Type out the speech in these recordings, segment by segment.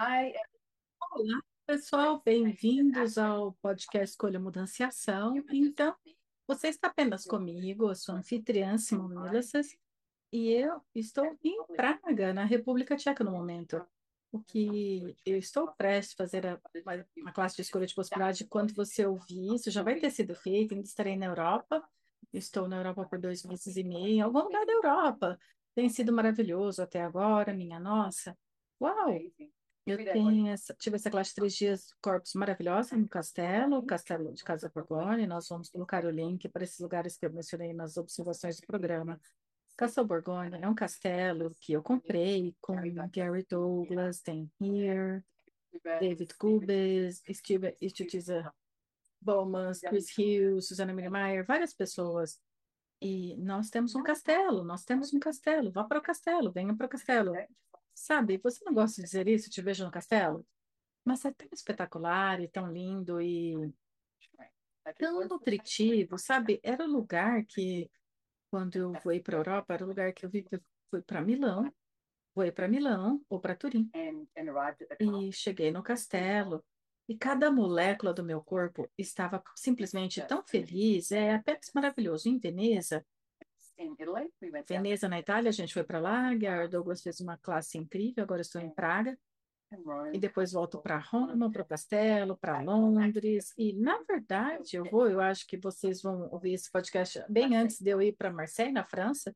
Olá, pessoal, bem-vindos ao podcast Escolha Mudança e Ação. Então, você está apenas comigo, eu sou anfitriã Simone Milassas, e eu estou em Praga, na República Tcheca, no momento. O que eu estou prestes a fazer a, uma, uma classe de escolha de possibilidade, quando você ouvir isso, já vai ter sido feito, ainda estarei na Europa. Estou na Europa por dois meses e meio, em algum lugar da Europa. Tem sido maravilhoso até agora, minha nossa. Uau! Eu tenho essa, tive essa classe de três dias corpos maravilhosa no castelo, castelo de Casa Borgone. Nós vamos colocar o link para esses lugares que eu mencionei nas observações do programa. Castle Borgone é um castelo que eu comprei com Gary Douglas, tem Here, David Gubes, Steve Istutiza Bowman, Chris Hughes, Susana Mirimeyer, várias pessoas. E nós temos um castelo, nós temos um castelo, vá para o castelo, venha para o castelo. Sabe, você não gosta de dizer isso, te vejo no castelo? Mas é tão espetacular e tão lindo e tão nutritivo, sabe? Era o lugar que, quando eu fui para a Europa, era o lugar que eu vi, fui para Milão, fui para Milão ou para Turim. E cheguei no castelo e cada molécula do meu corpo estava simplesmente tão feliz, é apenas maravilhoso. Em Veneza, Veneza, na Itália, a gente foi para lá. Gary Douglas fez uma classe incrível. Agora estou em Praga. E depois volto para Roma, para o Castelo, para Londres. E, na verdade, eu vou, eu acho que vocês vão ouvir esse podcast bem antes de eu ir para Marseille, na França,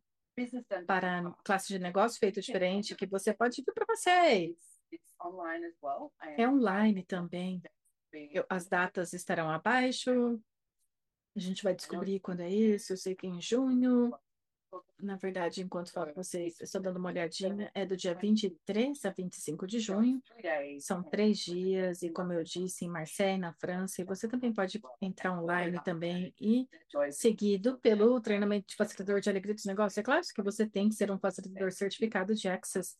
para classe de negócio feito diferente, que você pode ir para Marseille. É online também. Eu, as datas estarão abaixo. A gente vai descobrir quando é isso. Eu sei que é em junho. Na verdade, enquanto falo com vocês, estou dando uma olhadinha, é do dia 23 a 25 de junho. São três dias, e como eu disse, em Marseille, na França, e você também pode entrar online também e seguido pelo treinamento de facilitador de alegria dos negócios. É claro que você tem que ser um facilitador certificado de Access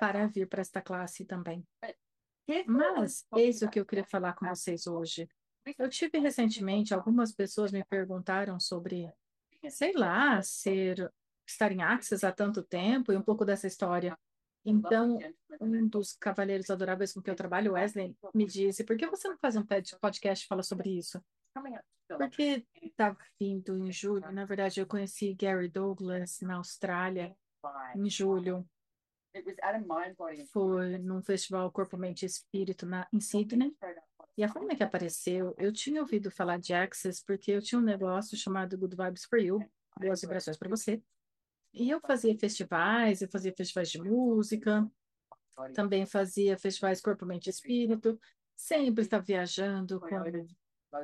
para vir para esta classe também. Mas, eis o que eu queria falar com vocês hoje. Eu tive recentemente, algumas pessoas me perguntaram sobre sei lá, ser estar em Axis há tanto tempo e um pouco dessa história. Então, um dos cavaleiros adoráveis com que eu trabalho, Wesley, me disse: por que você não faz um podcast que fala sobre isso? Porque está vindo em julho. Na verdade, eu conheci Gary Douglas na Austrália em julho. Foi num festival Corpo, Mente e Espírito na, em Sydney. E a forma que apareceu, eu tinha ouvido falar de Access porque eu tinha um negócio chamado Good Vibes for You, boas vibrações para você. E eu fazia festivais, eu fazia festivais de música, também fazia festivais Corpo, Mente e Espírito, sempre estava viajando com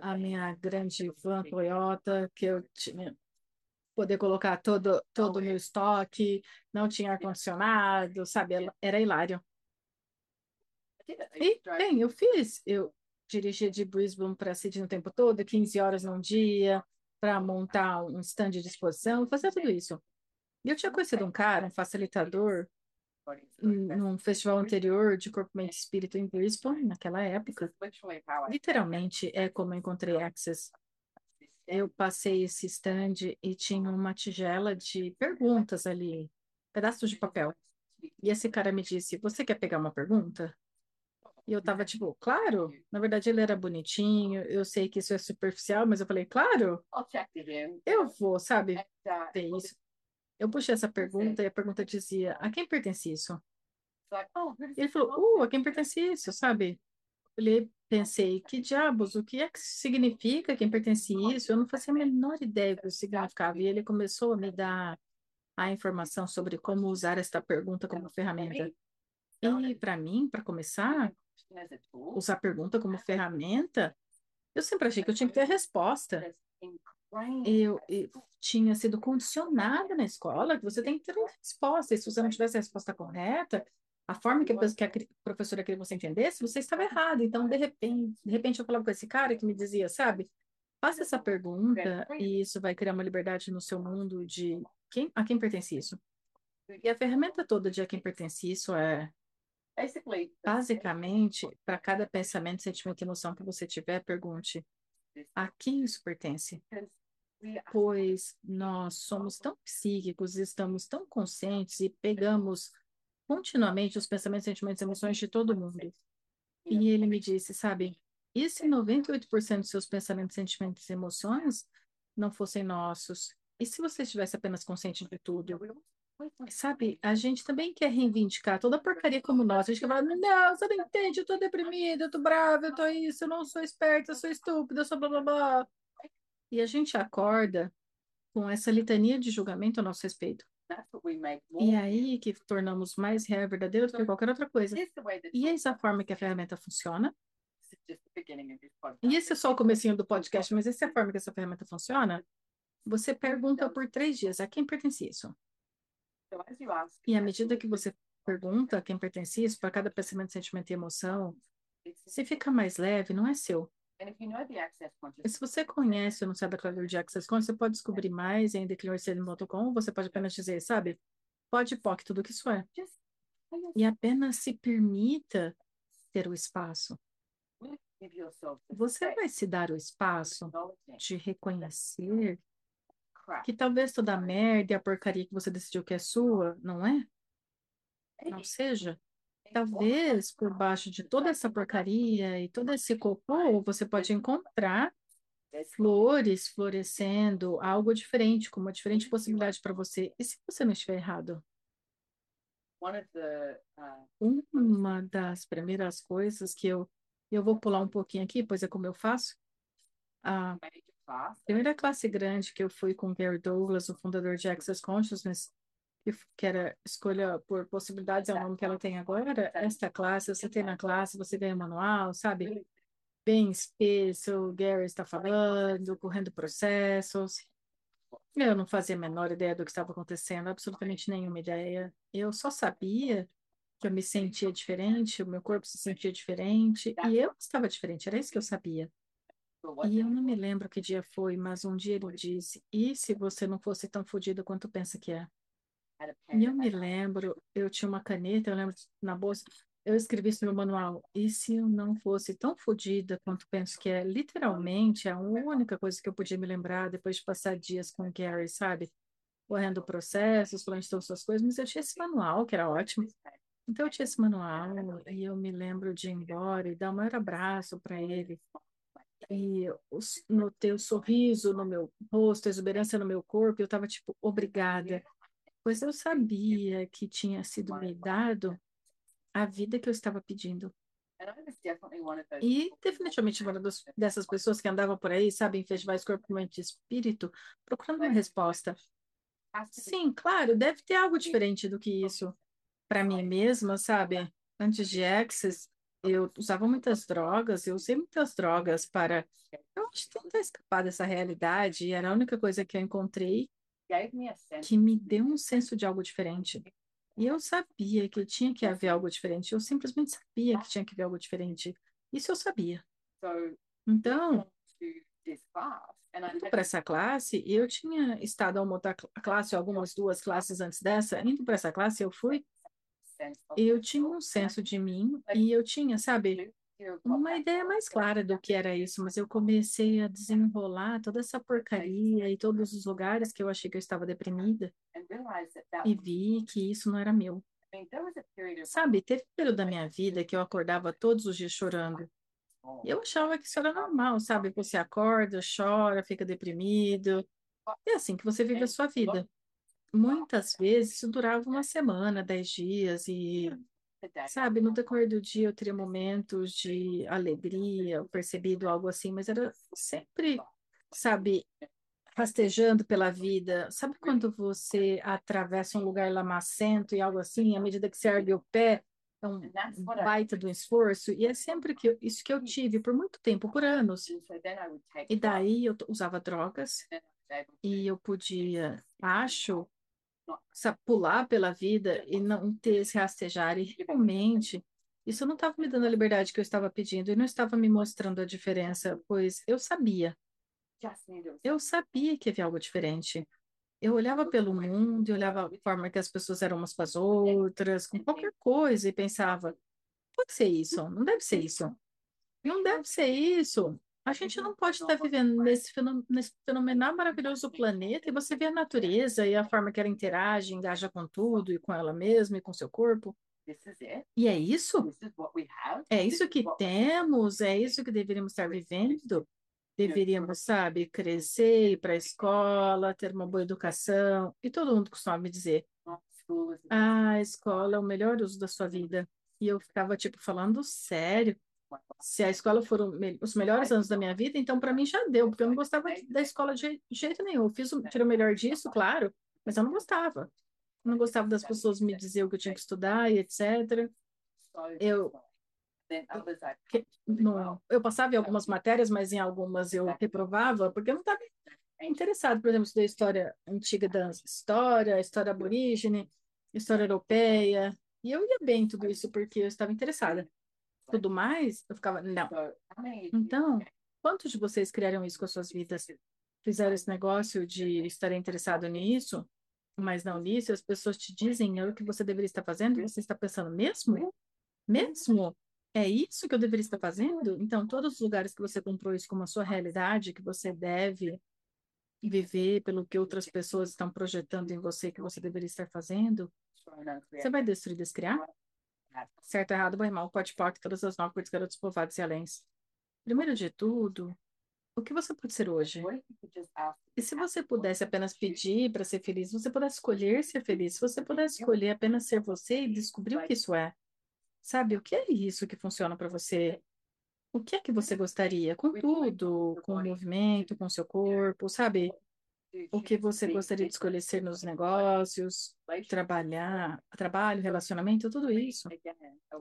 a minha grande van Toyota, que eu tinha poder colocar todo todo o meu estoque, não tinha ar-condicionado, sabe? Era hilário. E, bem, eu fiz, eu dirigia de Brisbane para Sydney o tempo todo, 15 horas num dia, para montar um stand de exposição, fazer tudo isso. E eu tinha conhecido um cara, um facilitador, num festival anterior de Corpo, Mente e Espírito em Brisbane, naquela época. Literalmente é como eu encontrei Access. Eu passei esse stand e tinha uma tigela de perguntas ali, pedaços de papel. E esse cara me disse: Você quer pegar uma pergunta? E eu tava tipo, claro. Na verdade, ele era bonitinho. Eu sei que isso é superficial, mas eu falei, claro. Eu vou, sabe? Ter isso. Eu puxei essa pergunta e a pergunta dizia: a quem pertence isso? Ele falou: uh, a quem pertence isso, sabe? Eu pensei: que diabos? O que é que significa quem pertence isso? Eu não fazia a menor ideia do que significava. E ele começou a me dar a informação sobre como usar esta pergunta como ferramenta. E para mim, para começar, usar a pergunta como ferramenta, eu sempre achei que eu tinha que ter a resposta. Eu, eu, tinha sido condicionada na escola que você tem que ter uma resposta. E se você não tivesse a resposta correta, a forma que a, que a professora queria que você entendesse, você estava errado. Então, de repente, de repente eu falava com esse cara que me dizia, sabe, faça essa pergunta e isso vai criar uma liberdade no seu mundo de quem, a quem pertence isso. E a ferramenta toda de a quem pertence isso é basicamente para cada pensamento, sentimento e emoção que você tiver, pergunte a quem isso pertence pois nós somos tão psíquicos, estamos tão conscientes e pegamos continuamente os pensamentos, sentimentos e emoções de todo mundo. E ele me disse, sabe, e se 98% dos seus pensamentos, sentimentos e emoções não fossem nossos? E se você estivesse apenas consciente de tudo? Sabe, a gente também quer reivindicar toda a porcaria como nós. A gente quer falar, não, você não entende, eu tô deprimida, eu tô brava, eu tô isso, eu não sou esperta, eu sou estúpida, eu sou blá blá blá. E a gente acorda com essa litania de julgamento a nosso respeito. E é aí que tornamos mais real e verdadeiro do que qualquer outra coisa. E essa é a forma que a ferramenta funciona. E esse é só o comecinho do podcast, mas essa é a forma que essa ferramenta funciona. Você pergunta por três dias a quem pertence isso. E à medida que você pergunta a quem pertence isso, para cada pensamento, sentimento e emoção, se fica mais leve, não é seu. E se você conhece sabe a clave de Access Conscious, você pode descobrir mais em declinorceding.com, você pode apenas dizer, sabe, pode POC, tudo que isso é. E apenas se permita ter o espaço. Você vai se dar o espaço de reconhecer que talvez toda a merda e a porcaria que você decidiu que é sua, não é? Não seja. Talvez por baixo de toda essa porcaria e todo esse cocô, você pode encontrar flores florescendo, algo diferente, com uma diferente possibilidade para você. E se você não estiver errado? Uma das primeiras coisas que eu eu vou pular um pouquinho aqui, pois é como eu faço. A primeira classe grande que eu fui com Gary Douglas, o fundador de Access Consciousness, que era escolha por possibilidades, é o nome que ela tem agora, esta classe, você tem na classe, você ganha manual, sabe? Bem espesso, o Gary está falando, correndo processos. Eu não fazia a menor ideia do que estava acontecendo, absolutamente nenhuma ideia. Eu só sabia que eu me sentia diferente, o meu corpo se sentia diferente, e eu estava diferente, era isso que eu sabia. E eu não me lembro que dia foi, mas um dia ele disse: E se você não fosse tão fodido quanto pensa que é? E eu me lembro, eu tinha uma caneta, eu lembro na bolsa, eu escrevi isso no meu manual. E se eu não fosse tão fodida quanto penso que é, literalmente, a única coisa que eu podia me lembrar depois de passar dias com o Gary, sabe? Correndo processos, falando de todas as coisas, mas eu tinha esse manual, que era ótimo. Então eu tinha esse manual e eu me lembro de ir embora e dar o maior abraço para ele. E notei o sorriso no meu rosto, a exuberância no meu corpo, eu estava tipo, obrigada pois eu sabia que tinha sido me dado a vida que eu estava pedindo. E definitivamente uma dessas pessoas que andavam por aí, sabe, em festivais corpo, mente e espírito, procurando uma resposta. Sim, claro, deve ter algo diferente do que isso. Para mim mesma, sabe, antes de Access, eu usava muitas drogas, eu usei muitas drogas para eu acho, tentar escapar dessa realidade, e era a única coisa que eu encontrei que me deu um senso de algo diferente. E eu sabia que tinha que haver algo diferente. Eu simplesmente sabia que tinha que haver algo diferente. Isso eu sabia. Então, indo para essa classe, eu tinha estado a uma outra classe, algumas duas classes antes dessa. Indo para essa classe, eu fui. Eu tinha um senso de mim e eu tinha, sabe, uma ideia mais clara do que era isso, mas eu comecei a desenrolar toda essa porcaria e todos os lugares que eu achei que eu estava deprimida e vi que isso não era meu. Sabe, teve um período da minha vida que eu acordava todos os dias chorando. E eu achava que isso era normal, sabe? Você acorda, chora, fica deprimido. É assim que você vive a sua vida. Muitas vezes isso durava uma semana, dez dias, e Sabe, no decorrer do dia eu teria momentos de alegria, percebido algo assim, mas era sempre, sabe, rastejando pela vida. Sabe quando você atravessa um lugar lamacento e algo assim, à medida que você ergue o pé, é um baita do esforço, e é sempre que eu, isso que eu tive por muito tempo, por anos. E daí eu usava drogas e eu podia, acho, sabe, pular pela vida e não ter esse rastejar. E realmente, isso não estava me dando a liberdade que eu estava pedindo e não estava me mostrando a diferença, pois eu sabia. Eu sabia que havia algo diferente. Eu olhava pelo mundo e olhava a forma que as pessoas eram umas com as outras, com qualquer coisa, e pensava: pode ser isso, não deve ser isso. Não deve ser isso. A gente não pode estar vivendo nesse, nesse fenomenal maravilhoso planeta e você vê a natureza e a forma que ela interage, engaja com tudo e com ela mesma e com seu corpo. E é isso? É isso que temos? É isso que deveríamos estar vivendo? Deveríamos, sabe, crescer, ir para a escola, ter uma boa educação. E todo mundo costuma me dizer: ah, a escola é o melhor uso da sua vida. E eu ficava, tipo, falando sério se a escola foram os melhores anos da minha vida, então para mim já deu, porque eu não gostava da escola de jeito nenhum. Eu fiz o, tirei o melhor disso, claro, mas eu não gostava. Eu não gostava das pessoas me dizer o que eu tinha que estudar e etc. Eu que, não, eu passava em algumas matérias, mas em algumas eu reprovava, porque eu não estava interessado, por exemplo, estudei história antiga da história, história aborígene, história europeia, e eu ia bem em tudo isso porque eu estava interessada tudo mais, eu ficava, não. Então, quantos de vocês criaram isso com as suas vidas? Fizeram esse negócio de estar interessado nisso, mas não nisso, as pessoas te dizem é o que você deveria estar fazendo, você está pensando, mesmo? Mesmo? É isso que eu deveria estar fazendo? Então, todos os lugares que você comprou isso como a sua realidade, que você deve viver pelo que outras pessoas estão projetando em você que você deveria estar fazendo, você vai destruir, descriar? Certo, errado, bom, mal, pode pode, todas as nove coisas, garotos povoados e aléns. Primeiro de tudo, o que você pode ser hoje? E se você pudesse apenas pedir para ser feliz, você pudesse escolher ser feliz, se você pudesse escolher apenas ser você e descobrir o que isso é. Sabe, o que é isso que funciona para você? O que é que você gostaria? Com tudo, com o movimento, com o seu corpo, sabe? O que você gostaria de escolher ser nos negócios, trabalhar, trabalho, relacionamento, tudo isso.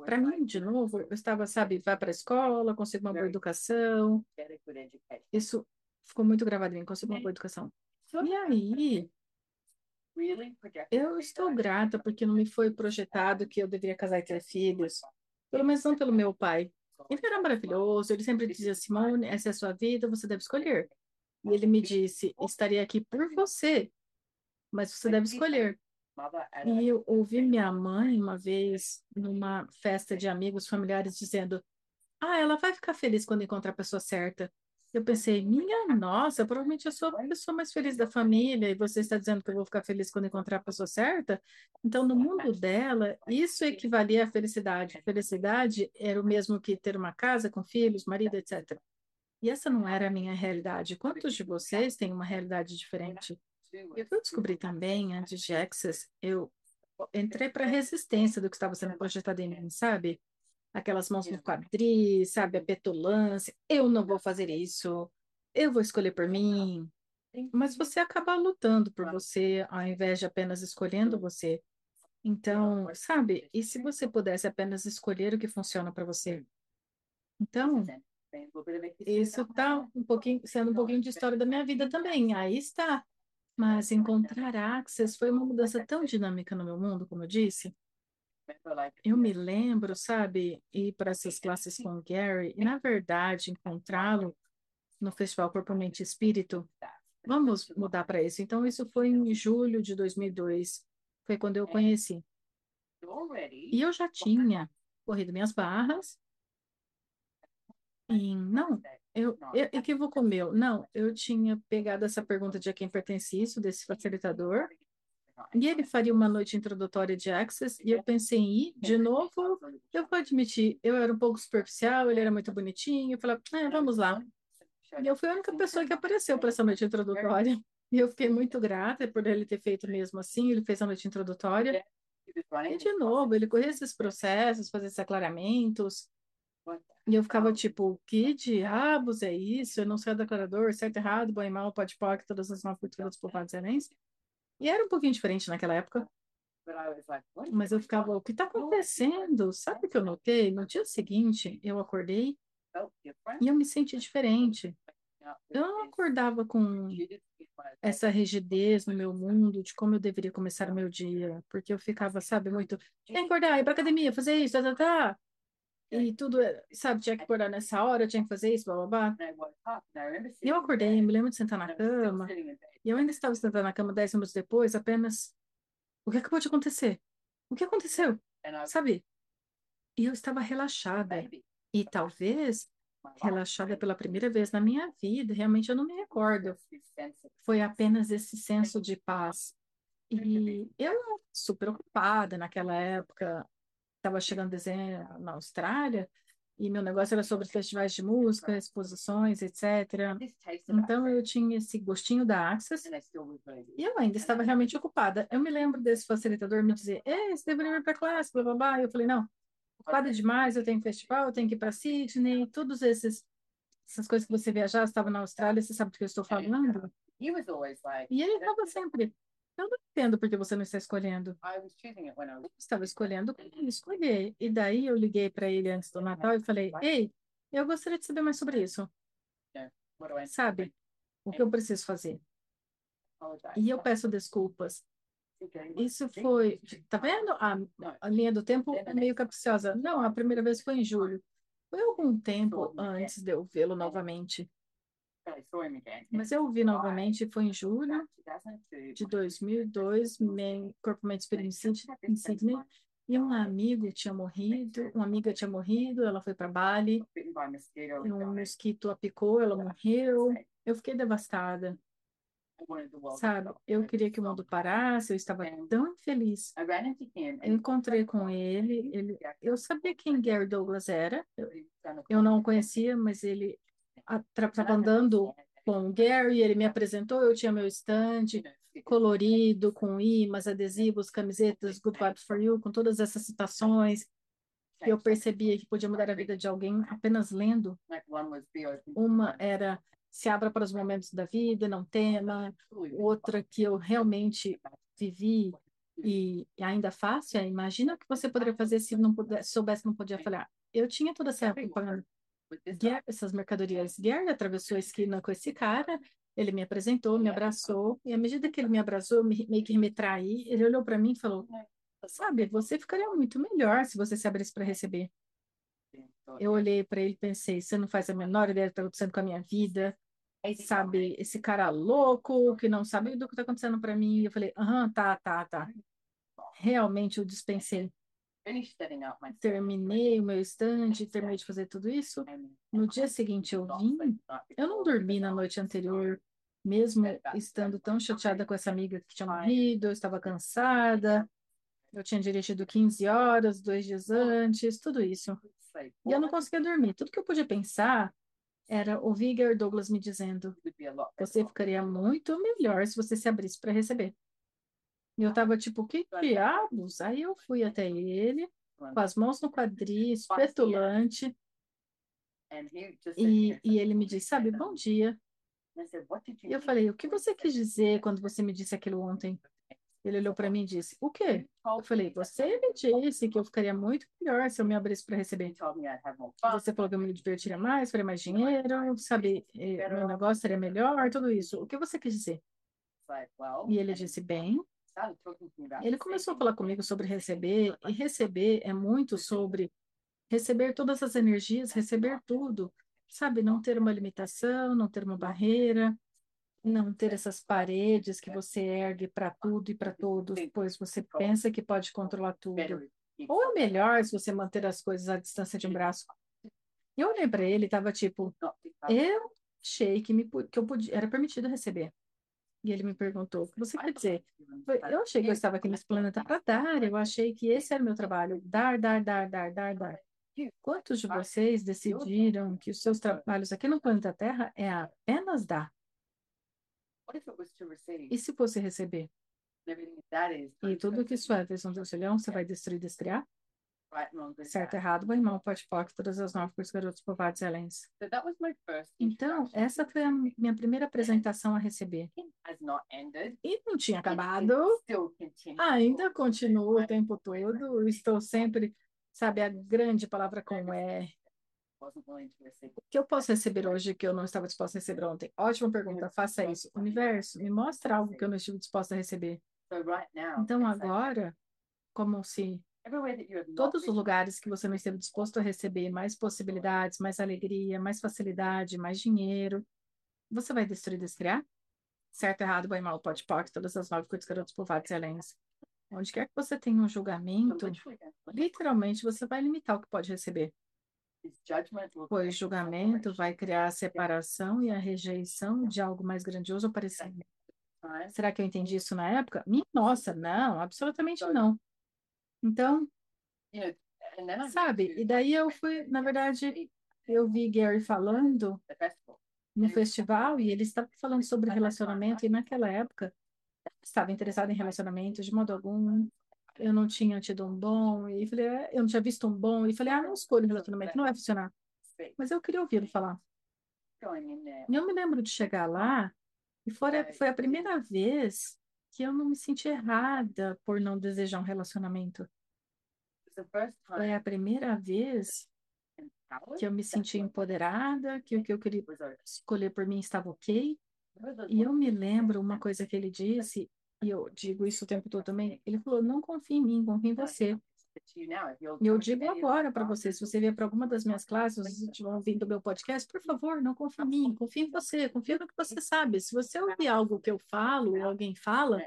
Para mim, de novo, eu estava, sabe, vai para a escola, consigo uma boa educação. Isso ficou muito gravado em mim, consigo uma boa educação. E aí, eu estou grata porque não me foi projetado que eu deveria casar e ter filhos. Pelo menos não pelo meu pai. Ele era maravilhoso, ele sempre dizia, Simone, essa é a sua vida, você deve escolher. E ele me disse: Estaria aqui por você, mas você deve escolher. E eu ouvi minha mãe uma vez numa festa de amigos familiares dizendo: Ah, ela vai ficar feliz quando encontrar a pessoa certa. Eu pensei, minha nossa, provavelmente eu sou a pessoa mais feliz da família e você está dizendo que eu vou ficar feliz quando encontrar a pessoa certa? Então, no mundo dela, isso equivalia à felicidade. Felicidade era o mesmo que ter uma casa com filhos, marido, etc. E essa não era a minha realidade. Quantos de vocês têm uma realidade diferente? Eu descobri também, antes de Access, eu entrei para a resistência do que estava sendo projetado em mim, sabe? Aquelas mãos no quadris, sabe? A petulância. Eu não vou fazer isso. Eu vou escolher por mim. Mas você acaba lutando por você, ao invés de apenas escolhendo você. Então, sabe? E se você pudesse apenas escolher o que funciona para você? Então, isso está um pouquinho, sendo um pouquinho de história da minha vida também. Aí está. Mas encontrar Access foi uma mudança tão dinâmica no meu mundo, como eu disse. Eu me lembro, sabe, ir para essas classes com o Gary e, na verdade, encontrá-lo no Festival Corpo, Mente e Espírito. Vamos mudar para isso. Então, isso foi em julho de 2002. Foi quando eu conheci. E eu já tinha corrido minhas barras, Sim, não, eu, eu equivoco meu. Não, eu tinha pegado essa pergunta de a quem pertence isso, desse facilitador, e ele faria uma noite introdutória de Access, e eu pensei em ir de novo. Eu vou admitir, eu era um pouco superficial, ele era muito bonitinho, eu falei, é, vamos lá. E eu fui a única pessoa que apareceu para essa noite introdutória. E eu fiquei muito grata por ele ter feito mesmo assim, ele fez a noite introdutória. E, de novo, ele corria esses processos, fazia esses aclaramentos, e eu ficava tipo, que diabos é isso? Eu não sou declarador, certo, errado, bom e mal, pode pode, todas as nove culturas por parte E era um pouquinho diferente naquela época. Mas eu ficava, o que está acontecendo? Sabe o que eu notei? No dia seguinte, eu acordei e eu me senti diferente. eu não acordava com essa rigidez no meu mundo de como eu deveria começar o meu dia, porque eu ficava, sabe, muito, tem que acordar, ir pra academia, fazer isso, tá, tá, tá. E tudo, sabe, tinha que acordar nessa hora, eu tinha que fazer isso, blá, blá, blá. E eu acordei, me lembro de sentar na cama, e eu ainda estava sentando na cama dez minutos depois, apenas, o que acabou de acontecer? O que aconteceu? Sabe? E eu estava relaxada. E talvez relaxada pela primeira vez na minha vida, realmente eu não me recordo. Foi apenas esse senso de paz. E eu super ocupada naquela época, estava chegando desenho na Austrália, e meu negócio era sobre festivais de música, exposições, etc. Então eu tinha esse gostinho da Access e eu ainda estava realmente ocupada. Eu me lembro desse facilitador me dizer: Ei, você deveria ir para a classe, blá blá blá. Eu falei: Não, ocupada demais, eu tenho festival, eu tenho que ir para Sydney, todos esses essas coisas que você viajar, estava na Austrália, você sabe do que eu estou falando? E ele estava sempre, eu não entendo porque você não está escolhendo. Eu estava escolhendo quando escolher. E daí eu liguei para ele antes do Natal e falei, ei, eu gostaria de saber mais sobre isso. Sabe, o que eu preciso fazer? E eu peço desculpas isso foi, tá vendo? A, a linha do tempo é meio capciosa. Não, a primeira vez foi em julho. Foi algum tempo antes de eu vê-lo novamente. Mas eu o vi novamente, foi em julho de 2002, em Corpo Mente Sydney. E um amigo tinha morrido, uma amiga tinha morrido, ela foi para Bali, um mosquito a picou, ela morreu. Eu fiquei devastada. Sabe, eu queria que o mundo parasse, eu estava tão infeliz. Eu encontrei com ele, ele eu sabia quem Gary Douglas era, eu, eu não o conhecia, mas ele estava andando com o Gary, ele me apresentou, eu tinha meu estande colorido, com imãs, adesivos, camisetas, Good Vibes for You, com todas essas citações. Eu percebia que podia mudar a vida de alguém apenas lendo. Uma era se abra para os momentos da vida, não tema. Outra que eu realmente vivi e, e ainda faço é, imagina o que você poderia fazer se não pudesse, soubesse não podia falar. Eu tinha toda essa propaganda, essas mercadorias. Gary atravessou a esquina com esse cara, ele me apresentou, me abraçou, e à medida que ele me abraçou, me, meio que me traí, ele olhou para mim e falou: Sabe, você ficaria muito melhor se você se abrisse para receber. Eu olhei para ele e pensei: Você não faz a menor ideia do que está acontecendo com a minha vida sabe, esse cara louco que não sabe do que está acontecendo para mim. Eu falei, aham, tá, tá, tá. Realmente eu dispensei. Terminei o meu estande, terminei de fazer tudo isso. No dia seguinte eu vim. Eu não dormi na noite anterior, mesmo estando tão chateada com essa amiga que tinha morrido, eu estava cansada. Eu tinha dirigido 15 horas, dois dias antes, tudo isso. E eu não conseguia dormir. Tudo que eu podia pensar era o Vigor Douglas me dizendo: você ficaria muito melhor se você se abrisse para receber. Eu estava tipo, que diabos? Aí eu fui até ele, com as mãos no quadril, petulante, e, e ele me disse: Sabe, bom dia. E eu falei: O que você quis dizer quando você me disse aquilo ontem? Ele olhou para mim e disse: O quê? Eu falei: Você me disse que eu ficaria muito melhor se eu me abrisse para receber. Você falou que eu me divertiria mais, faria mais dinheiro, sabe? Eh, meu negócio seria melhor, tudo isso. O que você quis dizer? E ele disse: Bem. Ele começou a falar comigo sobre receber, e receber é muito sobre receber todas as energias, receber tudo, sabe? Não ter uma limitação, não ter uma barreira não ter essas paredes que você ergue para tudo e para todos, pois você pensa que pode controlar tudo. Ou é melhor se você manter as coisas à distância de um braço. Eu olhei para ele e estava tipo, eu achei que, me, que eu podia, era permitido receber. E ele me perguntou, o que você quer dizer? Eu achei que eu estava aqui nesse planeta para dar, eu achei que esse era o meu trabalho, dar, dar, dar, dar, dar, dar. Quantos de vocês decidiram que os seus trabalhos aqui no planeta Terra é apenas dar? E se fosse receber? E tudo que isso é, fez um docilhão, você vai destruir, destriar? Certo, errado, bom irmão, pode poc, todas as nove por garotos povados Helens. Então, essa foi a minha primeira apresentação a receber. E não tinha acabado. Ainda continuo o tempo todo. Estou sempre, sabe, a grande palavra com é O que eu posso receber hoje que eu não estava disposta a receber ontem? Ótima pergunta, faça isso. Universo, me mostra algo que eu não estive disposta a receber. Então, agora, como se todos os lugares que você não esteve disposto a receber mais possibilidades, mais alegria, mais facilidade, mais dinheiro, você vai destruir, descriar? Certo, errado, bem, mal, pode, pode, todas as nove coisas, garotos, povados e alens. Onde quer que você tenha um julgamento, literalmente você vai limitar o que pode receber. Pois julgamento vai criar a separação e a rejeição de algo mais grandioso ou parecido. Será que eu entendi isso na época? Minha nossa, não, absolutamente não. Então, sabe, e daí eu fui, na verdade, eu vi Gary falando no festival e ele estava falando sobre relacionamento e naquela época estava interessada em relacionamento de modo algum. Eu não tinha tido um bom e falei, é, eu não tinha visto um bom e falei, ah, não escolho relacionamento, não vai funcionar. Mas eu queria ouvi-lo falar. E eu me lembro de chegar lá e foi, foi a primeira vez que eu não me senti errada por não desejar um relacionamento. Foi a primeira vez que eu me senti empoderada, que o que eu queria escolher por mim estava ok. E eu me lembro uma coisa que ele disse, e eu digo isso o tempo todo também. Ele falou: não confie em mim, confie em você. E eu digo agora para você, se você vier para alguma das minhas classes, se estiver ouvindo o meu podcast, por favor, não confie em mim, confie em você, confie no que você sabe. Se você ouvir algo que eu falo, ou alguém fala,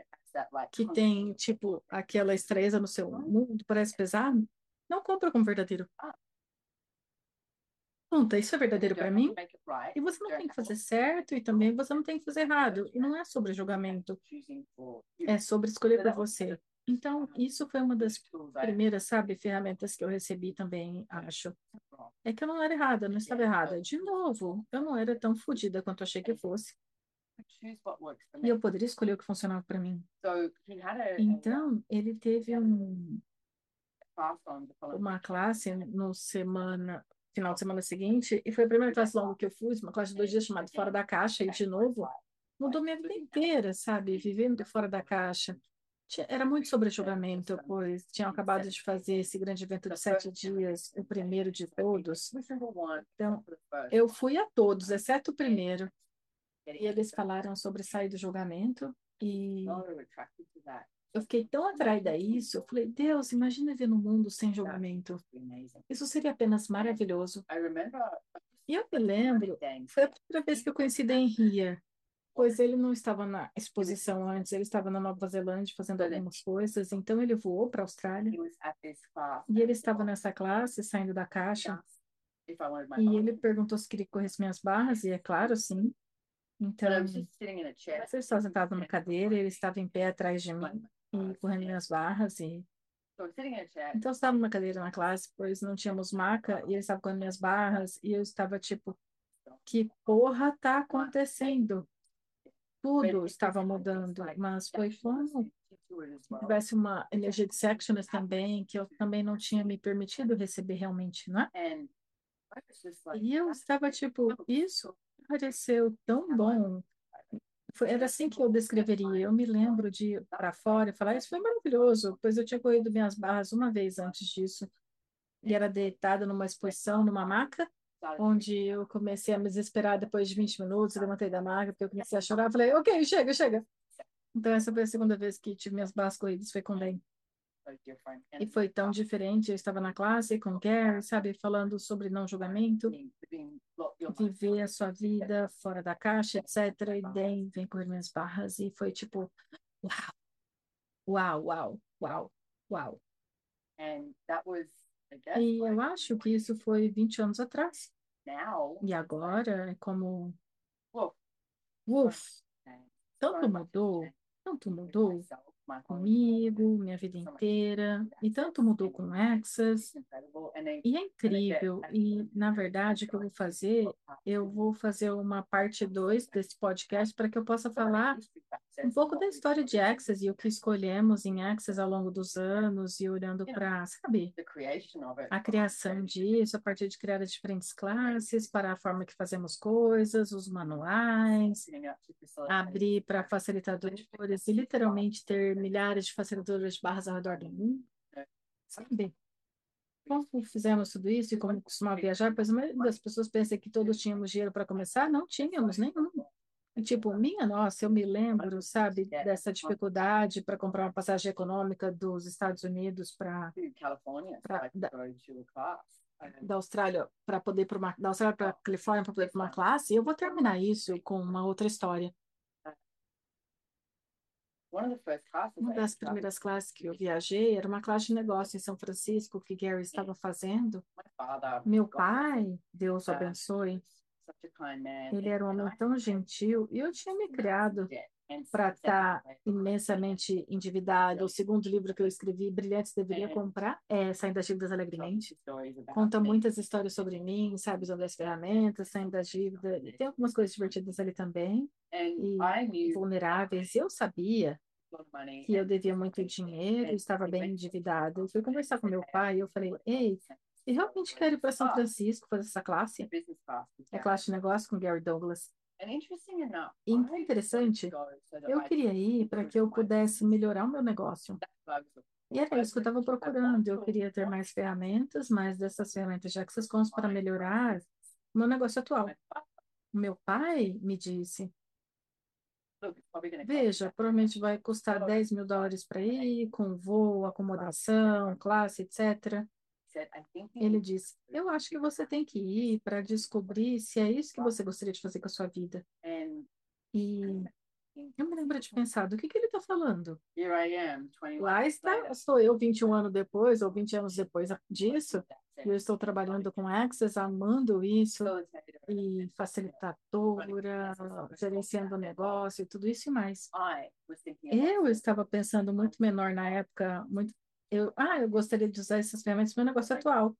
que tem, tipo, aquela estreza no seu mundo, parece pesado, não compra como verdadeiro. Conta, isso é verdadeiro para mim? E você não tem que fazer certo e também você não tem que fazer errado. E não é sobre julgamento, é sobre escolher por você. Então, isso foi uma das primeiras, sabe, ferramentas que eu recebi também, acho. É que eu não era errada, não estava errada. De novo, eu não era tão fodida quanto achei que fosse. E eu poderia escolher o que funcionava para mim. Então, ele teve um, uma classe no semana, final de semana seguinte, e foi a primeira classe longa que eu fui, uma classe de dois dias chamada Fora da Caixa, e de novo, mudou minha vida inteira, sabe? Vivendo fora da caixa. Era muito sobre julgamento, pois tinham acabado de fazer esse grande evento de sete dias, o primeiro de todos. Então, eu fui a todos, exceto o primeiro. E eles falaram sobre sair do julgamento e eu fiquei tão atraída a isso. Eu falei, Deus, imagina ver no mundo sem julgamento. Isso seria apenas maravilhoso. E eu me lembro, foi a primeira vez que eu conheci Dan Ria, pois ele não estava na exposição antes, ele estava na Nova Zelândia fazendo algumas coisas, então ele voou para a Austrália. E ele estava nessa classe, saindo da caixa. E ele perguntou se queria que corresse minhas barras, e é claro, sim. Então, eu estava sentado numa cadeira, ele estava em pé atrás de mim e correndo minhas barras e então eu estava numa cadeira na classe, pois não tínhamos maca e ele estava correndo minhas barras e eu estava tipo, que porra tá acontecendo? Tudo estava mudando, mas foi como tivesse uma energia de sectionist também, que eu também não tinha me permitido receber realmente, não é? E eu estava tipo, isso pareceu tão bom foi, era assim que eu descreveria. Eu me lembro de ir para fora e falar: Isso foi maravilhoso, pois eu tinha corrido minhas barras uma vez antes disso. E era deitada numa exposição, numa maca, onde eu comecei a me desesperar depois de 20 minutos. Eu levantei da maca, porque eu comecei a chorar. Falei: Ok, chega, chega. Então, essa foi a segunda vez que tive minhas barras corridas, foi com Ben. E foi tão diferente. Eu estava na classe com Gary, sabe, falando sobre não julgamento, viver a sua vida fora da caixa, etc. E daí vem correr minhas barras e foi tipo, uau, uau, uau, uau, uau. E eu acho que isso foi 20 anos atrás. E agora é como. Uf, tanto mudou, tanto mudou comigo, minha vida inteira, e tanto mudou com Access, e é incrível, e na verdade o que eu vou fazer, eu vou fazer uma parte 2 desse podcast para que eu possa falar um pouco da história de Access e o que escolhemos em Access ao longo dos anos e olhando para, sabe, a criação disso, a partir de criar as diferentes classes, para a forma que fazemos coisas, os manuais, abrir para facilitadores e literalmente ter milhares de facilitadores de barras ao redor do mundo, sabe? como fizemos tudo isso e como costumava viajar, pois a maioria das pessoas pensa que todos tínhamos dinheiro para começar, não tínhamos nenhum. Tipo, minha nossa, eu me lembro, sabe, dessa dificuldade para comprar uma passagem econômica dos Estados Unidos para da-. And da Austrália para poder para uma da Austrália para Califórnia para poder para uma classe. E eu vou terminar isso com uma outra história. classes Uma das took, primeiras classes que eu viajei era uma classe de negócio em São Francisco que Gary estava fazendo. Meu God pai, Deus o abençoe, ele era um homem tão gentil e eu tinha me criado. And para estar secondly, imensamente endividado. O segundo livro que eu escrevi, Brilhantes Deveria Comprar, é Saindo das Dívidas Alegremente. Conta muitas histórias sobre mim, sabe, usando as ferramentas, saindo das dívidas. E Tem algumas coisas divertidas ali também, e vulneráveis. Eu sabia que eu devia muito dinheiro, estava bem endividado. Eu fui conversar com meu pai e eu falei, ei, eu realmente quero ir para São Francisco fazer essa classe. class. with É Gary. classe de negócio com Gary Douglas. Enough, E interessante, eu queria ir para que eu pudesse melhorar o meu negócio. E era isso que eu estava procurando. Eu queria ter mais ferramentas, mas dessas ferramentas já que vocês constam para melhorar o meu negócio atual. Meu pai me disse, veja, provavelmente vai custar 10 mil dólares para ir, com voo, acomodação, classe, etc. He said, I think you Ele disse, eu acho que você tem que ir para descobrir se é isso que você gostaria de fazer com a sua vida. And E eu me lembro de pensar, do que que ele está falando? here I am, 21 Lá years está, sou eu 21 anos depois, ou 20 anos depois disso, e eu estou trabalhando com Access, amando isso, e facilitadora, gerenciando o negócio tudo isso e mais. I was thinking about Eu estava pensando muito menor na época, muito, eu, ah, eu gostaria de usar essas ferramentas no meu negócio atual,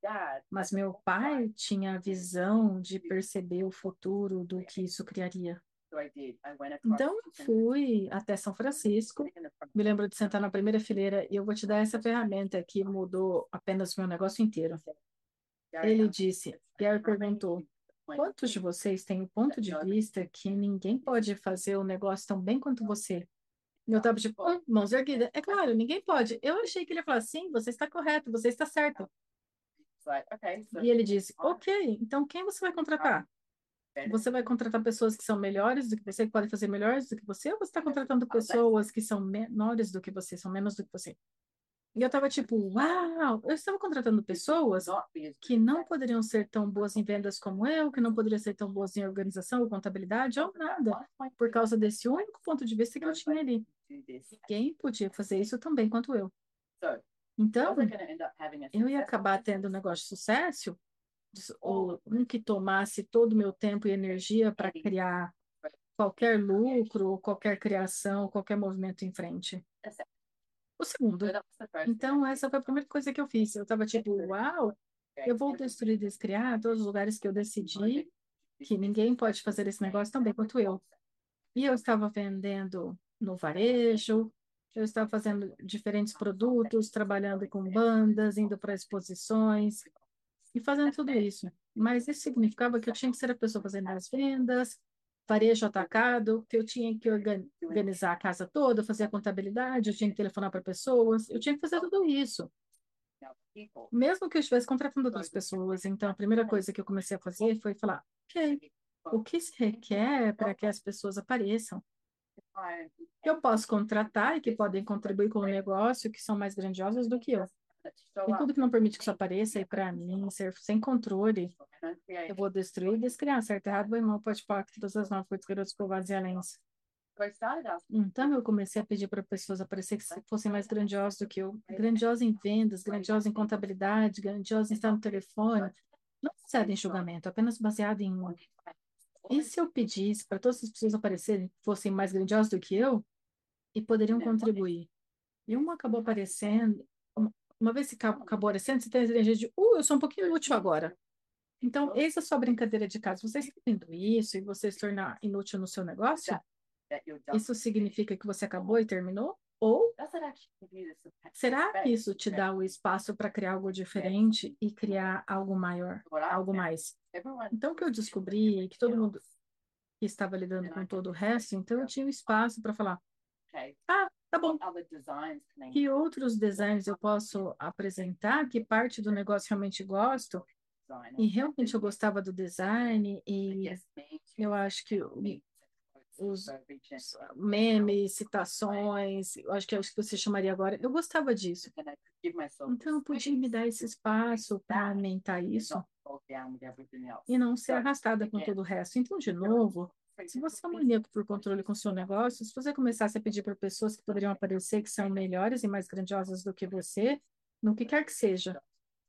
mas meu pai tinha a visão de perceber o futuro do que isso criaria. Então, eu fui até São Francisco, me lembro de sentar na primeira fileira e eu vou te dar essa ferramenta que mudou apenas o meu negócio inteiro. Ele disse, Gary perguntou, quantos de vocês têm o ponto de vista que ninguém pode fazer o negócio tão bem quanto você? Eu tava tipo, "Hum, mãos erguidas. É claro, ninguém pode. Eu achei que ele ia falar, sim, você está correto, você está certo. E ele disse, ok, então quem você vai contratar? Você vai contratar pessoas que são melhores do que você, que podem fazer melhores do que você, ou você está contratando pessoas que são menores do que você, são menos do que você? E eu tava tipo, uau, eu estava contratando pessoas que não poderiam ser tão boas em vendas como eu, que não poderiam ser tão boas em organização ou contabilidade ou nada, por causa desse único ponto de vista que eu tinha ali. Ninguém podia fazer isso tão bem quanto eu. Então, a eu ia acabar tendo um negócio de sucesso, ou um que tomasse todo o meu tempo e energia para criar qualquer lucro, qualquer criação, qualquer movimento em frente. O segundo. Então, thing. essa foi a primeira coisa que eu fiz. Eu estava tipo, uau, eu vou destruir e descriar todos os lugares que eu decidi que ninguém pode fazer esse negócio tão bem quanto eu. E eu estava vendendo no varejo, eu estava fazendo diferentes produtos, trabalhando com bandas, indo para exposições e fazendo tudo isso. Mas isso significava que eu tinha que ser a pessoa fazendo as vendas, varejo atacado, que eu tinha que organ- organizar a casa toda, fazer a contabilidade, eu tinha que telefonar para pessoas, eu tinha que fazer tudo isso. Mesmo que eu estivesse contratando outras pessoas, então a primeira coisa que eu comecei a fazer foi falar, ok, o que se requer para que as pessoas apareçam? Que eu posso contratar e que podem contribuir com o negócio, que são mais grandiosas do que eu. E tudo que não permite que isso apareça, e para mim, ser sem controle, eu vou destruir e descriar, certo, errado, bom, irmão, pode falar que todas as nove coisas garotos povoados e alens. Então, eu comecei a pedir para pessoas aparecer que fossem mais grandiosas do que eu. Grandiosa em vendas, grandiosa em contabilidade, grandiosa em estar no telefone. Não baseada em julgamento, apenas baseada em. E se eu pedisse para todas as pessoas aparecerem, fossem mais grandiosas do que eu, e poderiam contribuir? E uma acabou aparecendo, uma- uma vez que acabou aparecendo, você tem a energia de, uh, eu sou um pouquinho inútil agora. Então, eis a sua brincadeira de casa. Você está vendo isso e você se tornar inútil no seu negócio? done. Isso significa que você acabou e terminou? Ou sup- será que isso te dá o espaço para criar algo diferente e criar algo maior, algo found, mais? Everyone Então, o que eu descobri é que todo mundo que estava lidando com todo o resto, então eu tinha um espaço para falar: okay. Tá bom. Que outros designs eu posso apresentar? Que parte do negócio realmente gosto? E realmente eu gostava do design e eu acho que o- os- and memes, citações, eu acho que é isso que você chamaria agora. Eu gostava disso. Então eu podia me dar esse espaço para aumentar isso e não ser arrastada com todo o resto. Então, de novo, se você é um maníaco por controle com o seu negócio, se você começasse a pedir para pessoas que poderiam aparecer que são melhores e mais grandiosas do que você, no que quer que seja,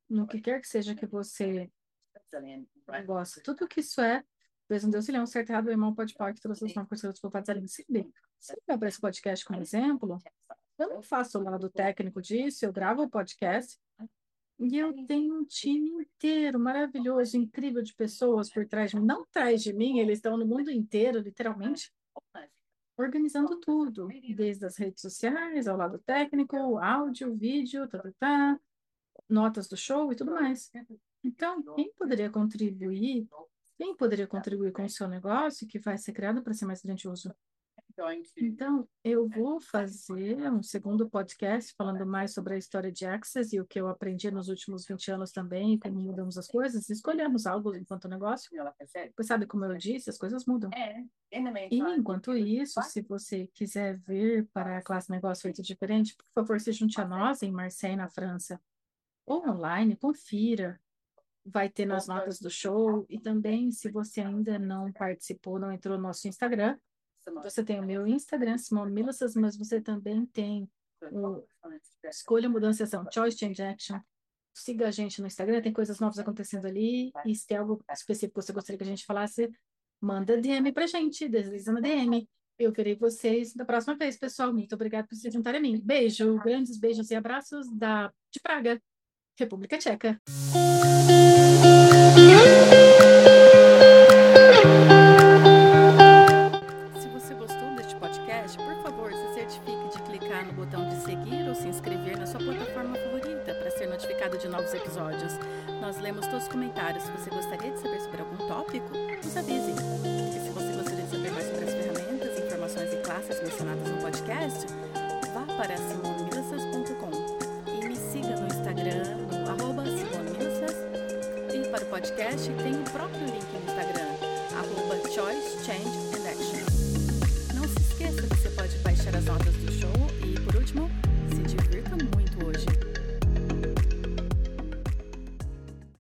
no que quer que seja que você gosta, tudo que isso é, Deus um Deus, ele é um certo errado, o irmão pode falar que trouxe as novas coisas culpadas ali. Se bem, se eu para esse podcast como exemplo, eu não faço o lado técnico disso, eu gravo o podcast e eu tenho um time inteiro maravilhoso, incrível de pessoas por trás de mim. Não atrás de mim, eles estão no mundo inteiro, literalmente, organizando tudo, desde as redes sociais, ao lado técnico, áudio, vídeo, tá, tá, tá, notas do show e tudo mais. Então, quem poderia contribuir? Quem poderia contribuir com o seu negócio que vai ser criado para ser mais grandioso? Então, eu vou fazer um segundo podcast falando mais sobre a história de Access e o que eu aprendi nos últimos 20 anos também, como mudamos as coisas, escolhemos algo enquanto negócio. Pois sabe, como eu disse, as coisas mudam. the E enquanto isso, se você quiser vir para a classe Negócio Feito Diferente, por favor, se junte a nós em Marseille, na França, ou online, confira. Vai ter nas notas do show. E também, se você ainda não participou, não entrou no nosso Instagram, você tem o meu Instagram, Simone Milassas, mas você também tem o. Escolha Mudança e Ação, Choice Change Action. Siga a gente no Instagram, tem coisas novas acontecendo ali. E se tem algo específico que você gostaria que a gente falasse, manda DM pra gente, desliza na DM. Eu verei vocês da próxima vez, pessoal. Muito obrigada por se juntarem a mim. Beijo, grandes beijos e abraços da de Praga, República Tcheca.